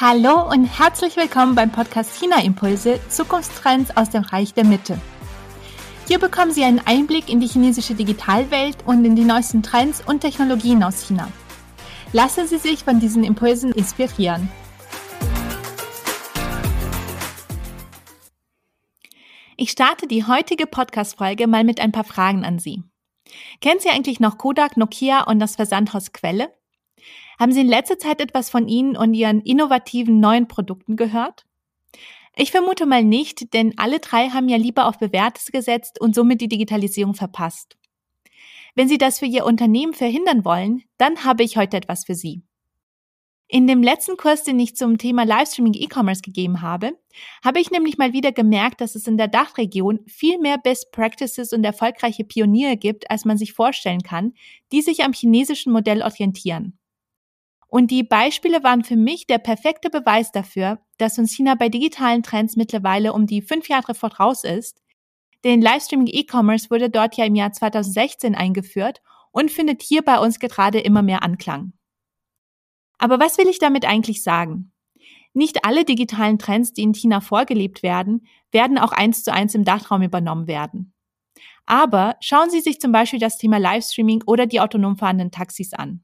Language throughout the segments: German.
Hallo und herzlich willkommen beim Podcast China Impulse Zukunftstrends aus dem Reich der Mitte. Hier bekommen Sie einen Einblick in die chinesische Digitalwelt und in die neuesten Trends und Technologien aus China. Lassen Sie sich von diesen Impulsen inspirieren. Ich starte die heutige Podcast-Folge mal mit ein paar Fragen an Sie. Kennen Sie eigentlich noch Kodak, Nokia und das Versandhaus Quelle? Haben Sie in letzter Zeit etwas von Ihnen und Ihren innovativen neuen Produkten gehört? Ich vermute mal nicht, denn alle drei haben ja lieber auf Bewährtes gesetzt und somit die Digitalisierung verpasst. Wenn Sie das für Ihr Unternehmen verhindern wollen, dann habe ich heute etwas für Sie. In dem letzten Kurs, den ich zum Thema Livestreaming E-Commerce gegeben habe, habe ich nämlich mal wieder gemerkt, dass es in der Dachregion viel mehr Best Practices und erfolgreiche Pioniere gibt, als man sich vorstellen kann, die sich am chinesischen Modell orientieren. Und die Beispiele waren für mich der perfekte Beweis dafür, dass uns China bei digitalen Trends mittlerweile um die fünf Jahre voraus ist. Denn Livestreaming E-Commerce wurde dort ja im Jahr 2016 eingeführt und findet hier bei uns gerade immer mehr Anklang. Aber was will ich damit eigentlich sagen? Nicht alle digitalen Trends, die in China vorgelebt werden, werden auch eins zu eins im Dachraum übernommen werden. Aber schauen Sie sich zum Beispiel das Thema Livestreaming oder die autonom fahrenden Taxis an.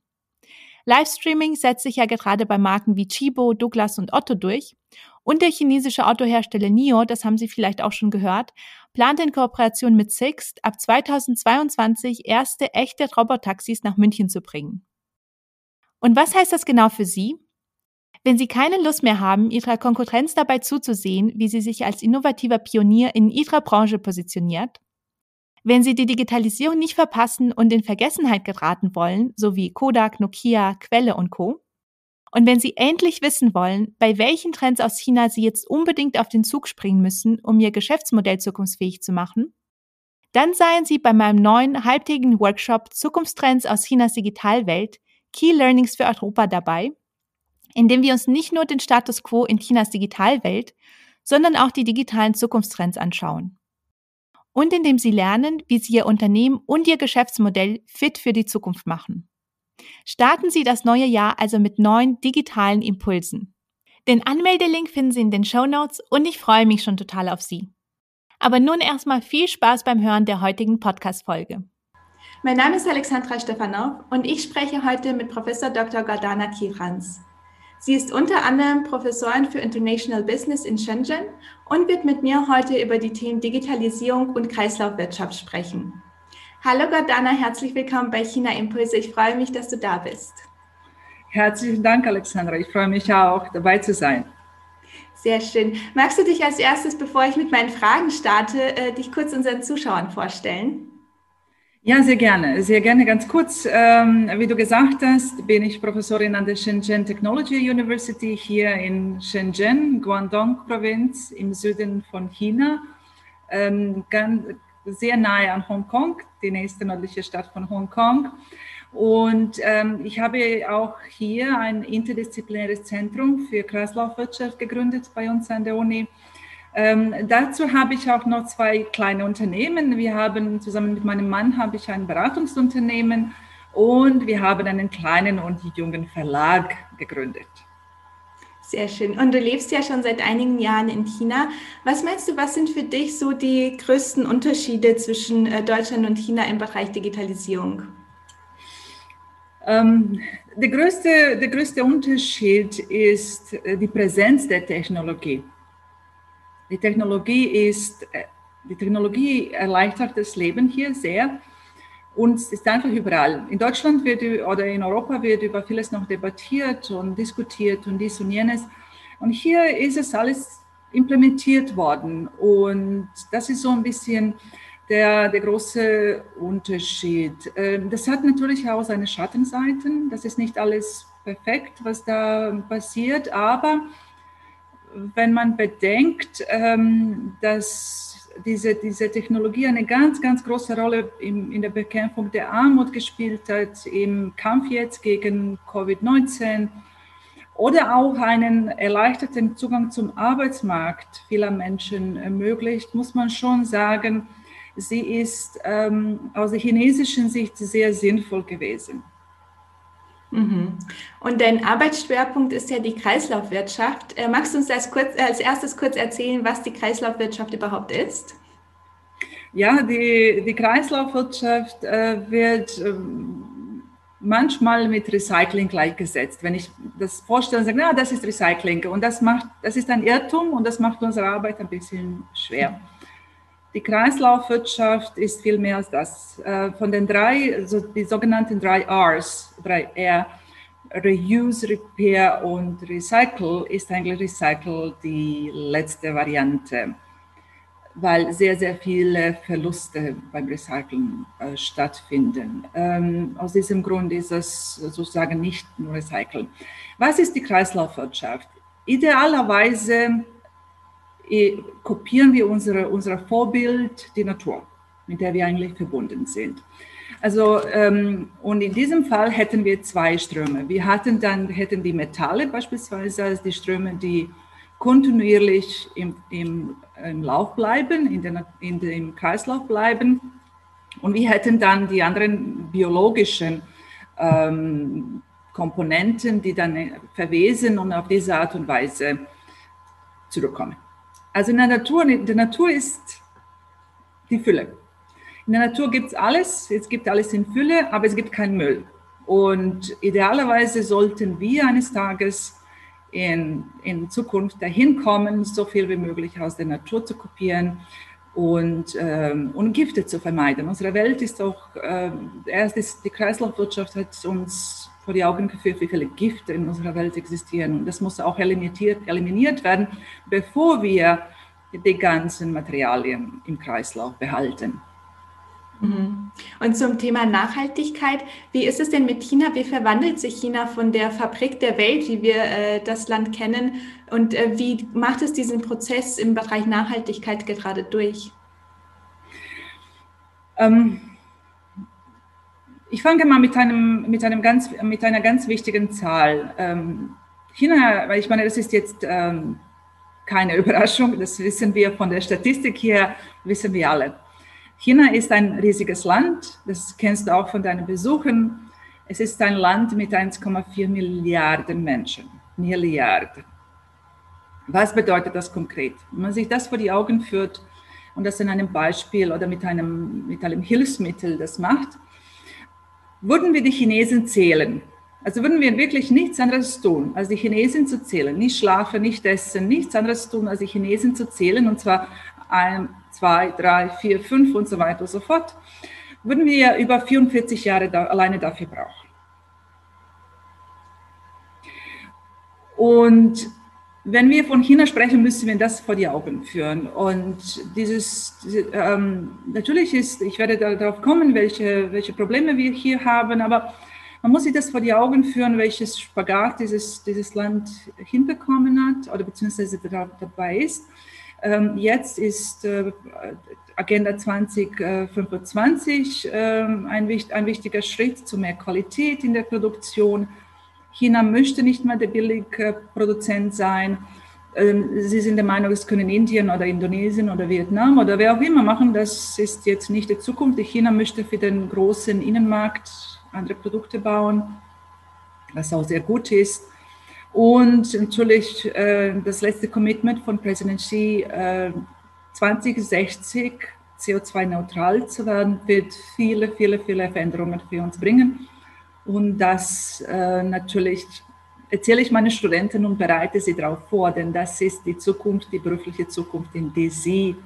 Livestreaming setzt sich ja gerade bei Marken wie Chibo, Douglas und Otto durch. Und der chinesische Autohersteller NIO, das haben Sie vielleicht auch schon gehört, plant in Kooperation mit Sixt ab 2022 erste echte Robotaxis nach München zu bringen. Und was heißt das genau für Sie? Wenn Sie keine Lust mehr haben, Ihrer Konkurrenz dabei zuzusehen, wie sie sich als innovativer Pionier in Ihrer Branche positioniert, wenn Sie die Digitalisierung nicht verpassen und in Vergessenheit geraten wollen, so wie Kodak, Nokia, Quelle und Co. Und wenn Sie endlich wissen wollen, bei welchen Trends aus China Sie jetzt unbedingt auf den Zug springen müssen, um Ihr Geschäftsmodell zukunftsfähig zu machen, dann seien Sie bei meinem neuen halbtägigen Workshop Zukunftstrends aus Chinas Digitalwelt Key Learnings für Europa dabei, in dem wir uns nicht nur den Status quo in Chinas Digitalwelt, sondern auch die digitalen Zukunftstrends anschauen und indem Sie lernen, wie Sie Ihr Unternehmen und Ihr Geschäftsmodell fit für die Zukunft machen. Starten Sie das neue Jahr also mit neuen digitalen Impulsen. Den Anmeldelink finden Sie in den Show Notes und ich freue mich schon total auf Sie. Aber nun erstmal viel Spaß beim Hören der heutigen Podcast-Folge. Mein Name ist Alexandra Stefanov und ich spreche heute mit Professor Dr. Gordana Kirans. Sie ist unter anderem Professorin für International Business in Shenzhen und wird mit mir heute über die Themen Digitalisierung und Kreislaufwirtschaft sprechen. Hallo Gordana, herzlich willkommen bei China Impulse. Ich freue mich, dass du da bist. Herzlichen Dank, Alexandra. Ich freue mich auch, dabei zu sein. Sehr schön. Magst du dich als erstes, bevor ich mit meinen Fragen starte, äh, dich kurz unseren Zuschauern vorstellen? Ja, sehr gerne. Sehr gerne. Ganz kurz, ähm, wie du gesagt hast, bin ich Professorin an der Shenzhen Technology University hier in Shenzhen, Guangdong-Provinz im Süden von China, ähm, ganz, sehr nahe an Hongkong, die nächste nördliche Stadt von Hongkong. Und ähm, ich habe auch hier ein interdisziplinäres Zentrum für Kreislaufwirtschaft gegründet bei uns an der Uni. Ähm, dazu habe ich auch noch zwei kleine Unternehmen. Wir haben zusammen mit meinem Mann habe ich ein Beratungsunternehmen und wir haben einen kleinen und jungen Verlag gegründet. Sehr schön. Und du lebst ja schon seit einigen Jahren in China. Was meinst du, was sind für dich so die größten Unterschiede zwischen äh, Deutschland und China im Bereich Digitalisierung? Ähm, der, größte, der größte Unterschied ist äh, die Präsenz der Technologie. Die Technologie ist, äh, die Technologie erleichtert das Leben hier sehr und ist einfach überall. In Deutschland wird oder in Europa wird über vieles noch debattiert und diskutiert und dies und jenes. Und hier ist es alles implementiert worden und das ist so ein bisschen der, der große Unterschied. Ähm, das hat natürlich auch seine Schattenseiten. Das ist nicht alles perfekt, was da passiert, aber wenn man bedenkt, ähm, dass diese, diese Technologie eine ganz, ganz große Rolle in, in der Bekämpfung der Armut gespielt hat, im Kampf jetzt gegen Covid-19 oder auch einen erleichterten Zugang zum Arbeitsmarkt vieler Menschen ermöglicht, muss man schon sagen, sie ist ähm, aus der chinesischen Sicht sehr sinnvoll gewesen. Mhm. Und dein Arbeitsschwerpunkt ist ja die Kreislaufwirtschaft. Äh, magst du uns als, kurz, als erstes kurz erzählen, was die Kreislaufwirtschaft überhaupt ist? Ja, die, die Kreislaufwirtschaft äh, wird äh, manchmal mit Recycling gleichgesetzt. Wenn ich das vorstelle, sage, na, das ist Recycling und das macht, das ist ein Irrtum und das macht unsere Arbeit ein bisschen schwer. Die Kreislaufwirtschaft ist viel mehr als das. Äh, von den drei, also die sogenannten drei Rs, drei R, Reuse, Repair und Recycle, ist eigentlich Recycle die letzte Variante, weil sehr, sehr viele Verluste beim Recyceln äh, stattfinden. Ähm, aus diesem Grund ist es sozusagen nicht nur Recyceln. Was ist die Kreislaufwirtschaft? Idealerweise kopieren wir unsere, unser Vorbild, die Natur, mit der wir eigentlich verbunden sind. Also, ähm, und in diesem Fall hätten wir zwei Ströme. Wir hatten dann, hätten die Metalle beispielsweise als die Ströme, die kontinuierlich im, im, im Lauf bleiben, in, den, in dem Kreislauf bleiben. Und wir hätten dann die anderen biologischen ähm, Komponenten, die dann verwesen und auf diese Art und Weise zurückkommen. Also in der Natur, in der Natur ist die Fülle. In der Natur gibt es alles, es gibt alles in Fülle, aber es gibt keinen Müll. Und idealerweise sollten wir eines Tages in, in Zukunft dahin kommen, so viel wie möglich aus der Natur zu kopieren und, ähm, und Gifte zu vermeiden. Unsere Welt ist auch, äh, erst ist, die Kreislaufwirtschaft hat uns vor die Augen geführt, wie viele Gifte in unserer Welt existieren. Und das muss auch eliminiert, eliminiert werden, bevor wir die ganzen Materialien im Kreislauf behalten. Mhm. Und zum Thema Nachhaltigkeit, wie ist es denn mit China? Wie verwandelt sich China von der Fabrik der Welt, wie wir äh, das Land kennen? Und äh, wie macht es diesen Prozess im Bereich Nachhaltigkeit gerade durch? Ähm, ich fange mal mit, einem, mit, einem ganz, mit einer ganz wichtigen Zahl. Ähm, China, weil ich meine, das ist jetzt ähm, keine Überraschung, das wissen wir von der Statistik hier, wissen wir alle. China ist ein riesiges Land, das kennst du auch von deinen Besuchen. Es ist ein Land mit 1,4 Milliarden Menschen. Milliarden. Was bedeutet das konkret? Wenn man sich das vor die Augen führt und das in einem Beispiel oder mit einem, mit einem Hilfsmittel das macht, würden wir die Chinesen zählen, also würden wir wirklich nichts anderes tun, als die Chinesen zu zählen, nicht schlafen, nicht essen, nichts anderes tun, als die Chinesen zu zählen, und zwar ein, zwei, drei, vier, fünf und so weiter und so fort, würden wir über 44 Jahre da, alleine dafür brauchen. Und wenn wir von China sprechen, müssen wir das vor die Augen führen. Und dieses, ähm, natürlich ist, ich werde darauf kommen, welche, welche Probleme wir hier haben, aber man muss sich das vor die Augen führen, welches Spagat dieses, dieses Land hinbekommen hat oder beziehungsweise dabei ist. Ähm, jetzt ist äh, Agenda 2025 äh, ein, ein wichtiger Schritt zu mehr Qualität in der Produktion China möchte nicht mehr der Billigproduzent sein. Ähm, sie sind der Meinung, es können Indien oder Indonesien oder Vietnam oder wer auch immer machen. Das ist jetzt nicht die Zukunft. China möchte für den großen Innenmarkt andere Produkte bauen, was auch sehr gut ist. Und natürlich äh, das letzte Commitment von Präsident Xi, 2060 äh, CO2-neutral zu werden, wird viele, viele, viele Veränderungen für uns bringen. Und das äh, natürlich erzähle ich meinen Studenten und bereite sie darauf vor, denn das ist die Zukunft, die berufliche Zukunft, in die sie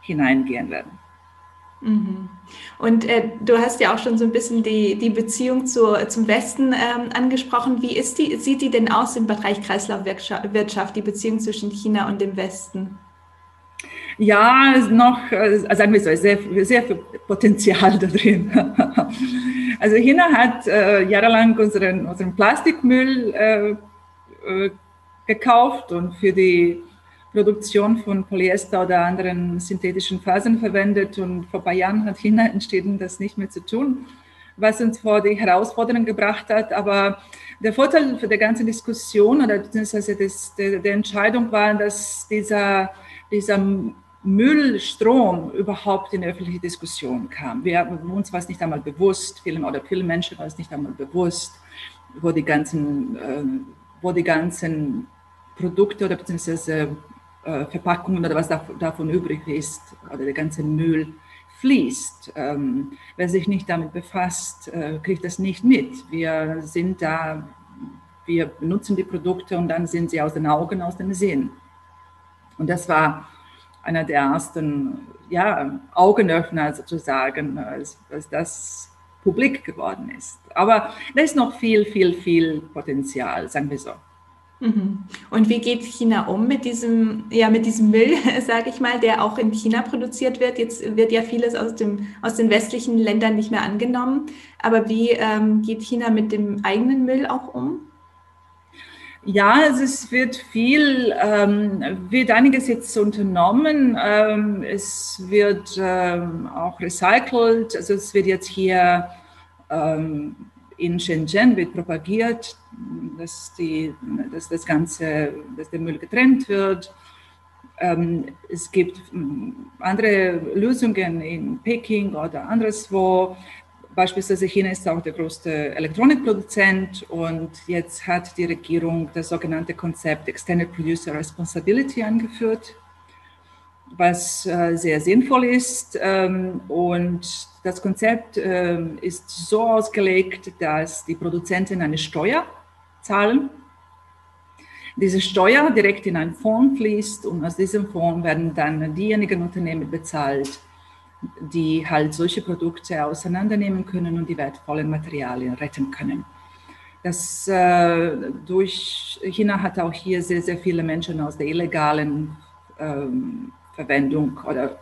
hineingehen werden. Mhm. Und äh, du hast ja auch schon so ein bisschen die, die Beziehung zu, zum Westen ähm, angesprochen. Wie ist die, sieht die denn aus im Bereich Kreislaufwirtschaft, die Beziehung zwischen China und dem Westen? Ja, noch, äh, sagen wir so, sehr, sehr viel Potenzial da drin. Also China hat äh, jahrelang unseren, unseren Plastikmüll äh, äh, gekauft und für die Produktion von Polyester oder anderen synthetischen Fasern verwendet. Und vor ein paar Jahren hat China entschieden, das nicht mehr zu tun, was uns vor die Herausforderung gebracht hat. Aber der Vorteil für die ganze Diskussion oder beziehungsweise das, der, der Entscheidung war, dass dieser, dieser Müllstrom überhaupt in die öffentliche Diskussion kam. Wir, uns war es nicht einmal bewusst, vielen oder vielen Menschen war es nicht einmal bewusst, wo die ganzen, äh, wo die ganzen Produkte oder beziehungsweise äh, Verpackungen oder was davon übrig ist, oder der ganze Müll fließt. Ähm, wer sich nicht damit befasst, äh, kriegt das nicht mit. Wir sind da, wir benutzen die Produkte und dann sind sie aus den Augen, aus den Sinn. Und das war einer der ersten ja, Augenöffner sozusagen, als, als das publik geworden ist. Aber da ist noch viel, viel, viel Potenzial, sagen wir so. Mhm. Und wie geht China um mit diesem, ja, mit diesem Müll, sage ich mal, der auch in China produziert wird? Jetzt wird ja vieles aus, dem, aus den westlichen Ländern nicht mehr angenommen. Aber wie ähm, geht China mit dem eigenen Müll auch um? Ja, es wird viel, ähm, wird einiges jetzt unternommen. Ähm, es wird ähm, auch recycelt. Also es wird jetzt hier ähm, in Shenzhen wird propagiert, dass, die, dass das Ganze, dass der Müll getrennt wird. Ähm, es gibt hm, andere Lösungen in Peking oder anderswo. Beispielsweise China ist auch der größte Elektronikproduzent und jetzt hat die Regierung das sogenannte Konzept Extended Producer Responsibility angeführt, was äh, sehr sinnvoll ist. Ähm, und das Konzept ähm, ist so ausgelegt, dass die Produzenten eine Steuer zahlen. Diese Steuer direkt in einen Fonds fließt und aus diesem Fonds werden dann diejenigen Unternehmen bezahlt, die halt solche Produkte auseinandernehmen können und die wertvollen Materialien retten können. Das, äh, durch China hat auch hier sehr, sehr viele Menschen aus der illegalen ähm, Verwendung oder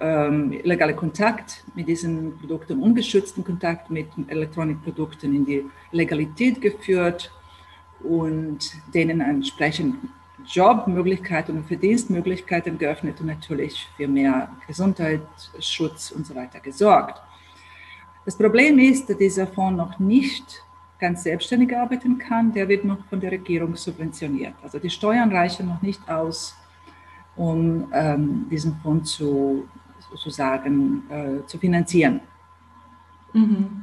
ähm, illegale Kontakt mit diesen Produkten, ungeschützten Kontakt mit Elektronikprodukten in die Legalität geführt und denen entsprechend Jobmöglichkeiten und Verdienstmöglichkeiten geöffnet und natürlich für mehr Gesundheitsschutz und so weiter gesorgt. Das Problem ist, dass dieser Fonds noch nicht ganz selbstständig arbeiten kann. Der wird noch von der Regierung subventioniert. Also die Steuern reichen noch nicht aus, um ähm, diesen Fonds zu, sozusagen äh, zu finanzieren. Mhm.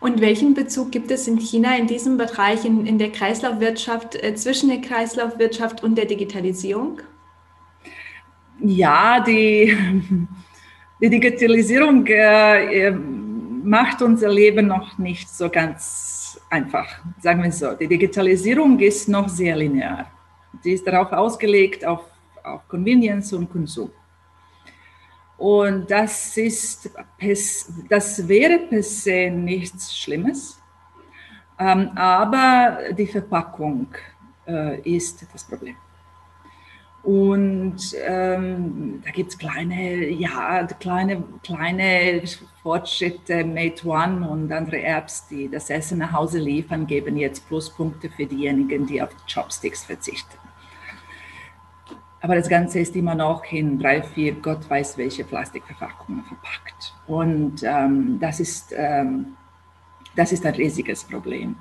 Und welchen Bezug gibt es in China in diesem Bereich, in, in der Kreislaufwirtschaft, äh, zwischen der Kreislaufwirtschaft und der Digitalisierung? Ja, die, die Digitalisierung äh, äh, macht unser Leben noch nicht so ganz einfach, sagen wir so. Die Digitalisierung ist noch sehr linear. Sie ist darauf ausgelegt, auf, auf Convenience und Konsum. Und das ist, das wäre per se nichts Schlimmes, ähm, aber die Verpackung äh, ist das Problem. Und ähm, da gibt es kleine, ja, kleine, kleine Fortschritte. Mate One und andere Apps, die das Essen nach Hause liefern, geben jetzt Pluspunkte für diejenigen, die auf Chopsticks verzichten. Aber das Ganze ist immer noch in drei, vier, Gott weiß welche Plastikverpackungen verpackt. Und ähm, das, ist, ähm, das ist ein riesiges Problem.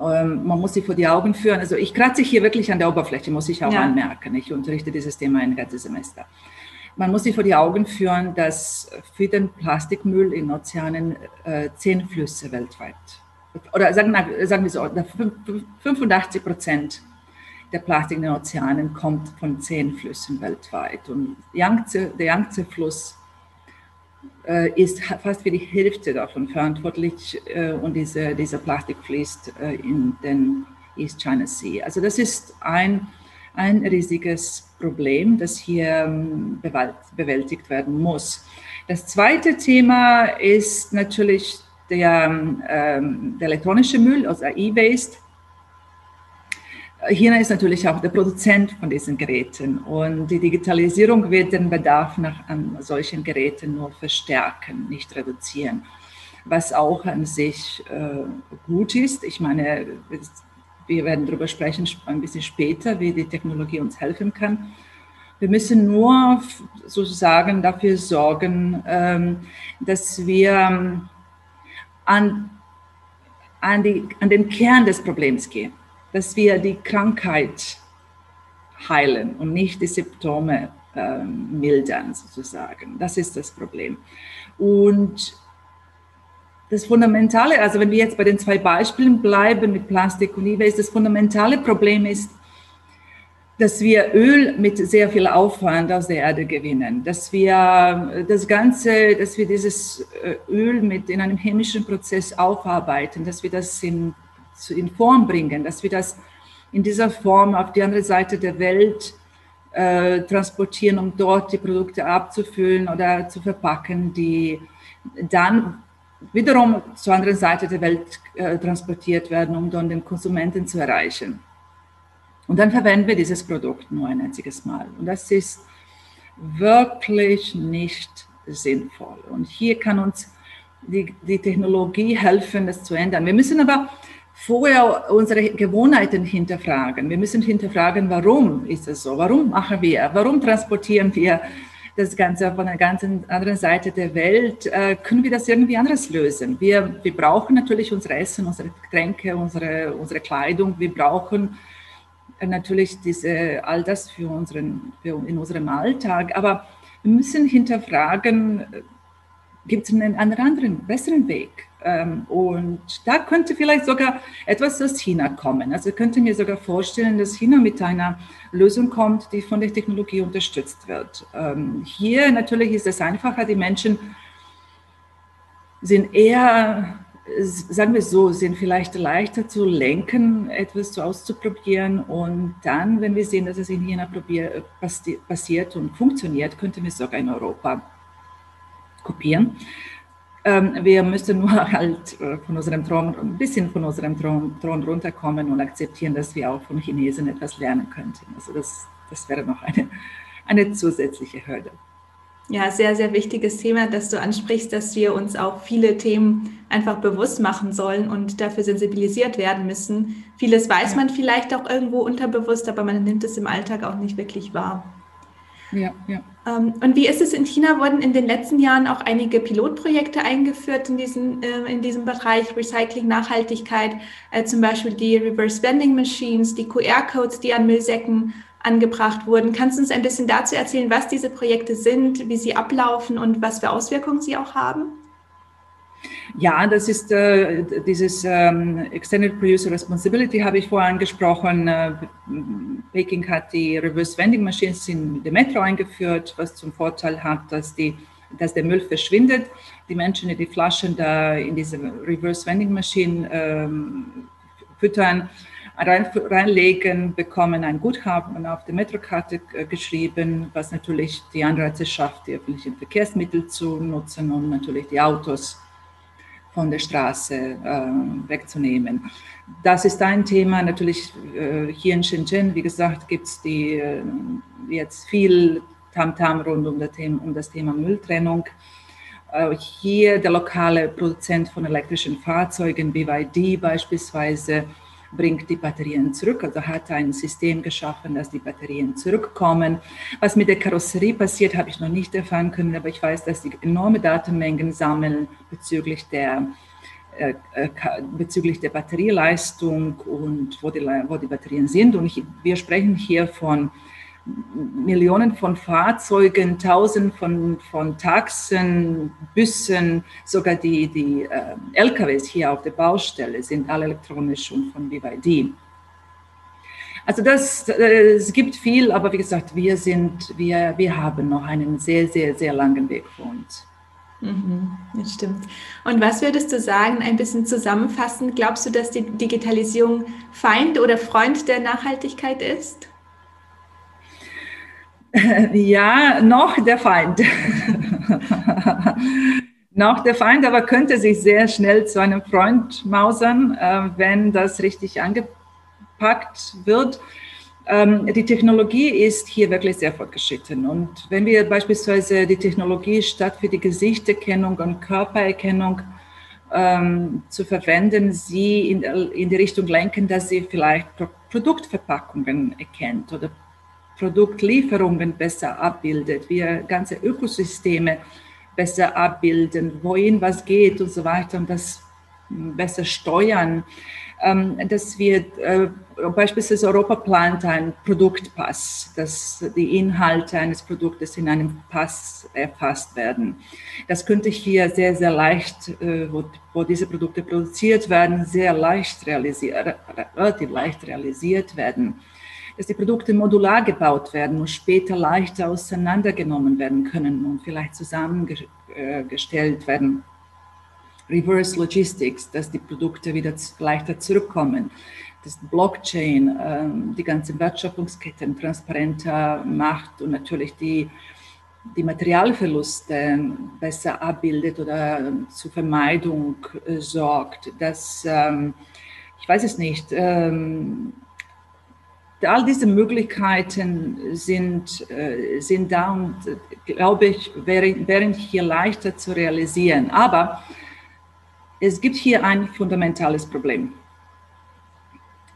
Ähm, man muss sich vor die Augen führen. Also ich kratze hier wirklich an der Oberfläche, muss ich auch ja. anmerken. Ich unterrichte dieses Thema ein ganzes Semester. Man muss sich vor die Augen führen, dass für den Plastikmüll in Ozeanen äh, zehn Flüsse weltweit, oder sagen, sagen wir so, 85 Prozent der Plastik in den Ozeanen kommt von zehn Flüssen weltweit. Und Yangtze, der Yangtze-Fluss äh, ist fast für die Hälfte davon verantwortlich äh, und diese, dieser Plastik fließt äh, in den East China Sea. Also das ist ein, ein riesiges Problem, das hier ähm, bewältigt werden muss. Das zweite Thema ist natürlich der, ähm, der elektronische Müll, also E-Waste. China ist natürlich auch der Produzent von diesen Geräten und die Digitalisierung wird den Bedarf nach an solchen Geräten nur verstärken, nicht reduzieren, was auch an sich äh, gut ist. Ich meine, wir werden darüber sprechen ein bisschen später, wie die Technologie uns helfen kann. Wir müssen nur sozusagen dafür sorgen, ähm, dass wir ähm, an, an, die, an den Kern des Problems gehen dass wir die Krankheit heilen und nicht die Symptome äh, mildern, sozusagen. Das ist das Problem. Und das Fundamentale, also wenn wir jetzt bei den zwei Beispielen bleiben mit Plastik und E-Waste, das fundamentale Problem ist, dass wir Öl mit sehr viel Aufwand aus der Erde gewinnen, dass wir das Ganze, dass wir dieses äh, Öl mit in einem chemischen Prozess aufarbeiten, dass wir das in, in Form bringen, dass wir das in dieser Form auf die andere Seite der Welt äh, transportieren, um dort die Produkte abzufüllen oder zu verpacken, die dann wiederum zur anderen Seite der Welt äh, transportiert werden, um dann den Konsumenten zu erreichen. Und dann verwenden wir dieses Produkt nur ein einziges Mal. Und das ist wirklich nicht sinnvoll. Und hier kann uns die, die Technologie helfen, das zu ändern. Wir müssen aber vorher unsere Gewohnheiten hinterfragen. Wir müssen hinterfragen, warum ist es so? Warum machen wir? Warum transportieren wir das Ganze von der ganz anderen Seite der Welt? Äh, können wir das irgendwie anders lösen? Wir, wir brauchen natürlich unser Essen, unsere Getränke, unsere, unsere Kleidung. Wir brauchen natürlich diese, all das für unseren, für in unserem Alltag. Aber wir müssen hinterfragen, gibt es einen anderen, besseren Weg? Ähm, und da könnte vielleicht sogar etwas aus China kommen. Also ich könnte mir sogar vorstellen, dass China mit einer Lösung kommt, die von der Technologie unterstützt wird. Ähm, hier natürlich ist es einfacher, die Menschen sind eher sagen wir so, sind vielleicht leichter zu lenken, etwas so auszuprobieren. Und dann, wenn wir sehen, dass es in China passiert und funktioniert, könnten wir es sogar in Europa kopieren. Ähm, wir müssen nur halt äh, von unserem Thron, ein bisschen von unserem Thron, Thron runterkommen und akzeptieren, dass wir auch von Chinesen etwas lernen könnten. Also das, das wäre noch eine, eine zusätzliche Hürde. Ja, sehr, sehr wichtiges Thema, dass du ansprichst, dass wir uns auch viele Themen einfach bewusst machen sollen und dafür sensibilisiert werden müssen. Vieles weiß ja. man vielleicht auch irgendwo unterbewusst, aber man nimmt es im Alltag auch nicht wirklich wahr. Ja, ja. Ähm, und wie ist es in China? Wurden in den letzten Jahren auch einige Pilotprojekte eingeführt in, diesen, äh, in diesem Bereich Recycling, Nachhaltigkeit, äh, zum Beispiel die Reverse Vending Machines, die QR-Codes, die an Müllsäcken angebracht wurden. Kannst du uns ein bisschen dazu erzählen, was diese Projekte sind, wie sie ablaufen und was für Auswirkungen sie auch haben? Ja, das ist äh, dieses ähm, Extended Producer Responsibility, habe ich vorher angesprochen. Äh, Peking hat die Reverse Vending Machines in der Metro eingeführt, was zum Vorteil hat, dass, die, dass der Müll verschwindet. Die Menschen, die die Flaschen da in diese Reverse Vending Machine ähm, füttern, rein, reinlegen, bekommen ein Guthaben auf der Metrokarte äh, geschrieben, was natürlich die Anreize schafft, die öffentlichen Verkehrsmittel zu nutzen und natürlich die Autos von der Straße äh, wegzunehmen. Das ist ein Thema. Natürlich äh, hier in Shenzhen, wie gesagt, gibt es äh, jetzt viel Tamtam -Tam rund um das, Thema, um das Thema Mülltrennung. Äh, hier der lokale Produzent von elektrischen Fahrzeugen, BYD beispielsweise, bringt die Batterien zurück, also hat ein System geschaffen, dass die Batterien zurückkommen. Was mit der Karosserie passiert, habe ich noch nicht erfahren können, aber ich weiß, dass sie enorme Datenmengen sammeln bezüglich der äh, äh, bezüglich der Batterieleistung und wo die, wo die Batterien sind. Und ich, wir sprechen hier von Millionen von Fahrzeugen, Tausend von, von Taxen, Bussen, sogar die, die äh, LKWs hier auf der Baustelle sind alle elektronisch und von BYD. Also das, äh, es gibt viel, aber wie gesagt, wir sind, wir, wir haben noch einen sehr, sehr, sehr langen Weg vor uns. Mhm, das stimmt. Und was würdest du sagen, ein bisschen zusammenfassend, glaubst du, dass die Digitalisierung Feind oder Freund der Nachhaltigkeit ist? Ja, noch der Feind. noch der Feind, aber könnte sich sehr schnell zu einem Freund mausern, äh, wenn das richtig angepackt wird. Ähm, die Technologie ist hier wirklich sehr fortgeschritten. Und wenn wir beispielsweise die Technologie statt für die Gesichterkennung und Körpererkennung ähm, zu verwenden, sie in, in die Richtung lenken, dass sie vielleicht Produktverpackungen erkennt oder Produktlieferungen besser abbildet, wir ganze Ökosysteme besser abbilden, wohin was geht und so weiter und das besser steuern, ähm, dass wir äh, beispielsweise Europa plant einen Produktpass, dass die Inhalte eines Produktes in einem Pass erfasst werden. Das könnte hier sehr, sehr leicht, äh, wo, wo diese Produkte produziert werden, sehr leicht realisiert, relativ leicht realisiert werden dass die Produkte modular gebaut werden und später leichter auseinandergenommen werden können und vielleicht zusammengestellt werden. Reverse Logistics, dass die Produkte wieder leichter zurückkommen, dass Blockchain ähm, die ganzen Wertschöpfungsketten transparenter macht und natürlich die, die Materialverluste besser abbildet oder zur Vermeidung äh, sorgt, dass, ähm, ich weiß es nicht, ähm, all diese Möglichkeiten sind, äh, sind da und glaube ich, wären hier leichter zu realisieren. Aber es gibt hier ein fundamentales Problem.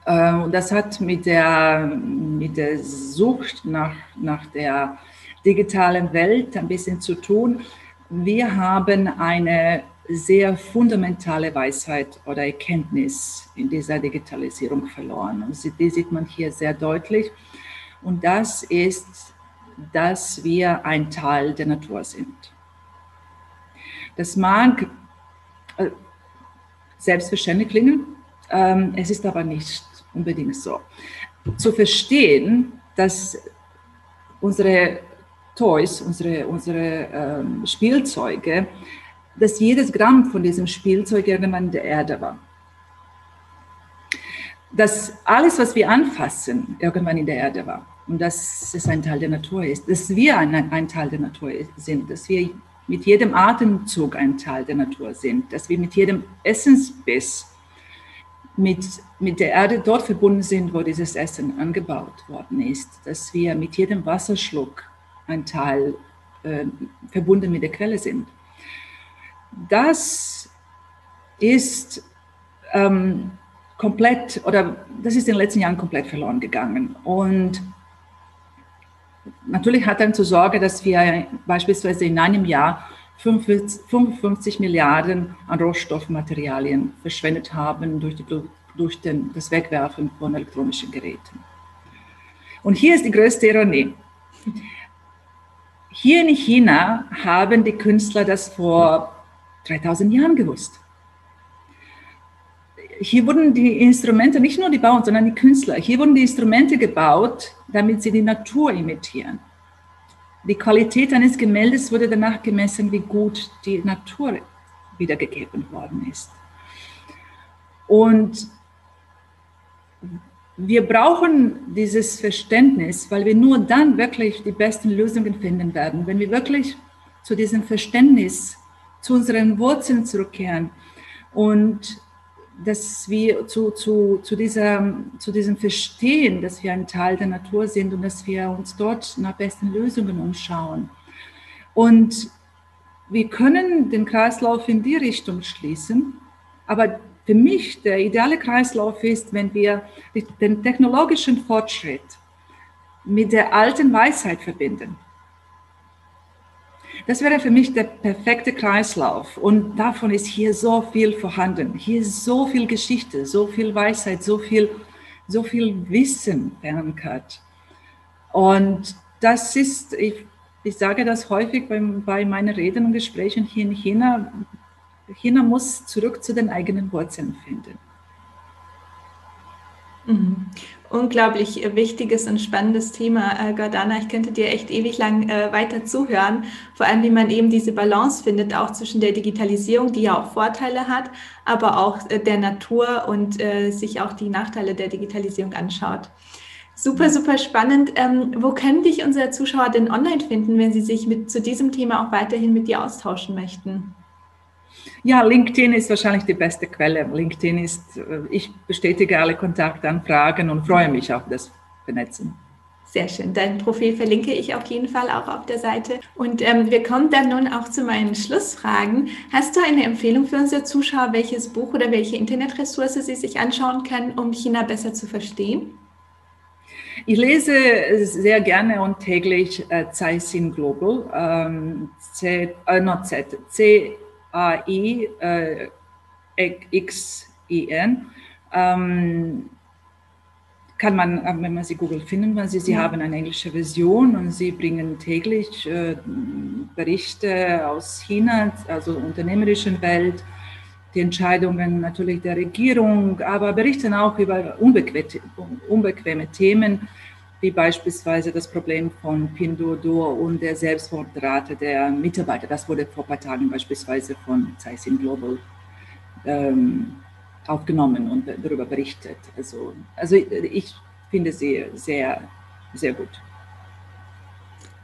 Äh, und das hat mit der, mit der Sucht nach, nach der digitalen Welt ein bisschen zu tun. Wir haben eine sehr fundamentale Weisheit oder Erkenntnis in dieser Digitalisierung verloren. Und die sieht man hier sehr deutlich. Und das ist, dass wir ein Teil der Natur sind. Das mag äh, selbstverständlich klingen, ähm, es ist aber nicht unbedingt so. Zu verstehen, dass unsere Toys, unsere, unsere ähm, Spielzeuge dass jedes Gramm von diesem Spielzeug irgendwann in der Erde war. Dass alles, was wir anfassen, irgendwann in der Erde war. Und dass es ein Teil der Natur ist. Dass wir ein, ein Teil der Natur sind. Dass wir mit jedem Atemzug ein Teil der Natur sind. Dass wir mit jedem Essensbiss mit, mit der Erde dort verbunden sind, wo dieses Essen angebaut worden ist. Dass wir mit jedem Wasserschluck ein Teil äh, verbunden mit der Quelle sind das ist ähm, komplett oder das ist in den letzten Jahren komplett verloren gegangen. Und natürlich hat dann zur Sorge, dass wir beispielsweise in einem Jahr 55 Milliarden an Rohstoffmaterialien verschwendet haben durch, die, durch den, das Wegwerfen von elektronischen Geräten. Und hier ist die größte Ironie. Hier in China haben die Künstler das vor 3000 Jahren gewusst. Hier wurden die Instrumente, nicht nur die Bauern, sondern die Künstler, hier wurden die Instrumente gebaut, damit sie die Natur imitieren. Die Qualität eines Gemäldes wurde danach gemessen, wie gut die Natur wiedergegeben worden ist. Und wir brauchen dieses Verständnis, weil wir nur dann wirklich die besten Lösungen finden werden, wenn wir wirklich zu diesem Verständnis zu unseren Wurzeln zurückkehren und dass wir zu, zu, zu, dieser, zu diesem Verstehen, dass wir ein Teil der Natur sind und dass wir uns dort nach besten Lösungen umschauen. Und wir können den Kreislauf in die Richtung schließen, aber für mich der ideale Kreislauf ist, wenn wir den technologischen Fortschritt mit der alten Weisheit verbinden. Das wäre für mich der perfekte Kreislauf. Und davon ist hier so viel vorhanden. Hier ist so viel Geschichte, so viel Weisheit, so viel, so viel Wissen verankert. Und das ist, ich, ich sage das häufig bei, bei meinen Reden und Gesprächen hier in China. China muss zurück zu den eigenen Wurzeln finden. Mhm unglaublich wichtiges und spannendes Thema, äh, Gordana. Ich könnte dir echt ewig lang äh, weiter zuhören. Vor allem, wie man eben diese Balance findet, auch zwischen der Digitalisierung, die ja auch Vorteile hat, aber auch äh, der Natur und äh, sich auch die Nachteile der Digitalisierung anschaut. Super, super spannend. Ähm, wo können dich unsere Zuschauer denn online finden, wenn sie sich mit, zu diesem Thema auch weiterhin mit dir austauschen möchten? Ja, LinkedIn ist wahrscheinlich die beste Quelle. LinkedIn ist, äh, ich bestätige alle Kontaktanfragen und freue mich auf das Vernetzen. Sehr schön. Dein Profil verlinke ich auf jeden Fall auch auf der Seite. Und ähm, wir kommen dann nun auch zu meinen Schlussfragen. Hast du eine Empfehlung für unsere Zuschauer, welches Buch oder welche Internetressource sie sich anschauen können, um China besser zu verstehen? Ich lese sehr gerne und täglich äh, Caixin Global, ähm, C, äh, not C, A-I-X-I-N. Ähm, kann man, äh, wenn man sie Google finden, man sie, sie ja. haben eine englische Version und sie bringen täglich äh, Berichte aus China, also unternehmerischen Welt, die Entscheidungen natürlich der Regierung, aber berichten auch über unbequeme, unbequeme Themen, wie beispielsweise das Problem von Pinduoduo und der Selbstmordrate der Mitarbeiter. Das wurde vor ein paar Tagen beispielsweise von Caixin Global ähm, aufgenommen und darüber berichtet. Also, also ich finde sie sehr, sehr gut.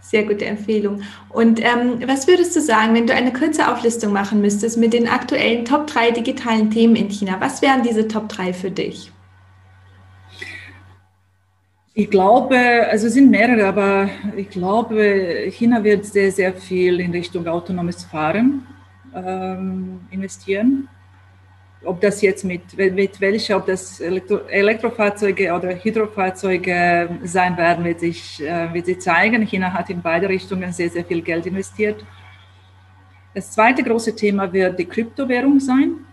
Sehr gute Empfehlung. Und ähm, was würdest du sagen, wenn du eine kurze Auflistung machen müsstest mit den aktuellen Top 3 digitalen Themen in China? Was wären diese Top 3 für dich? Ich glaube, also es sind mehrere, aber ich glaube, China wird sehr, sehr viel in Richtung autonomes Fahren ähm, investieren ob das jetzt mit, mit welcher, ob das Elektro Elektrofahrzeuge oder Hydrofahrzeuge sein werden, wird sich, äh, wird sich zeigen. China hat in beide Richtungen sehr, sehr viel Geld investiert. Das zweite große Thema wird die Kryptowährung sein.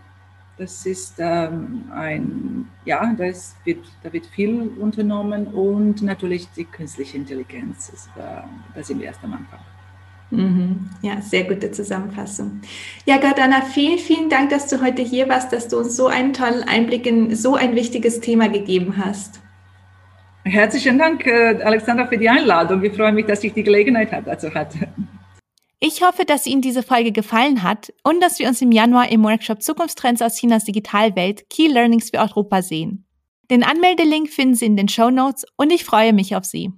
Das ist ähm, ein, ja, das wird, da wird viel unternommen und natürlich die künstliche Intelligenz. Das, äh, da sind wir erst am Anfang. Mhm. Ja, sehr gute Zusammenfassung. Ja, Gardana, vielen, vielen Dank, dass du heute hier warst, dass du uns so einen tollen Einblick in so ein wichtiges Thema gegeben hast. Herzlichen Dank, äh, Alexandra, für die Einladung. Ich freue mich, dass ich die Gelegenheit dazu hatte. Ich hoffe, dass Ihnen diese Folge gefallen hat und dass wir uns im Januar im Workshop Zukunftstrends aus Chinas Digitalwelt Key Learnings für Europa sehen. Den Anmeldelink finden Sie in den Show Notes und ich freue mich auf Sie.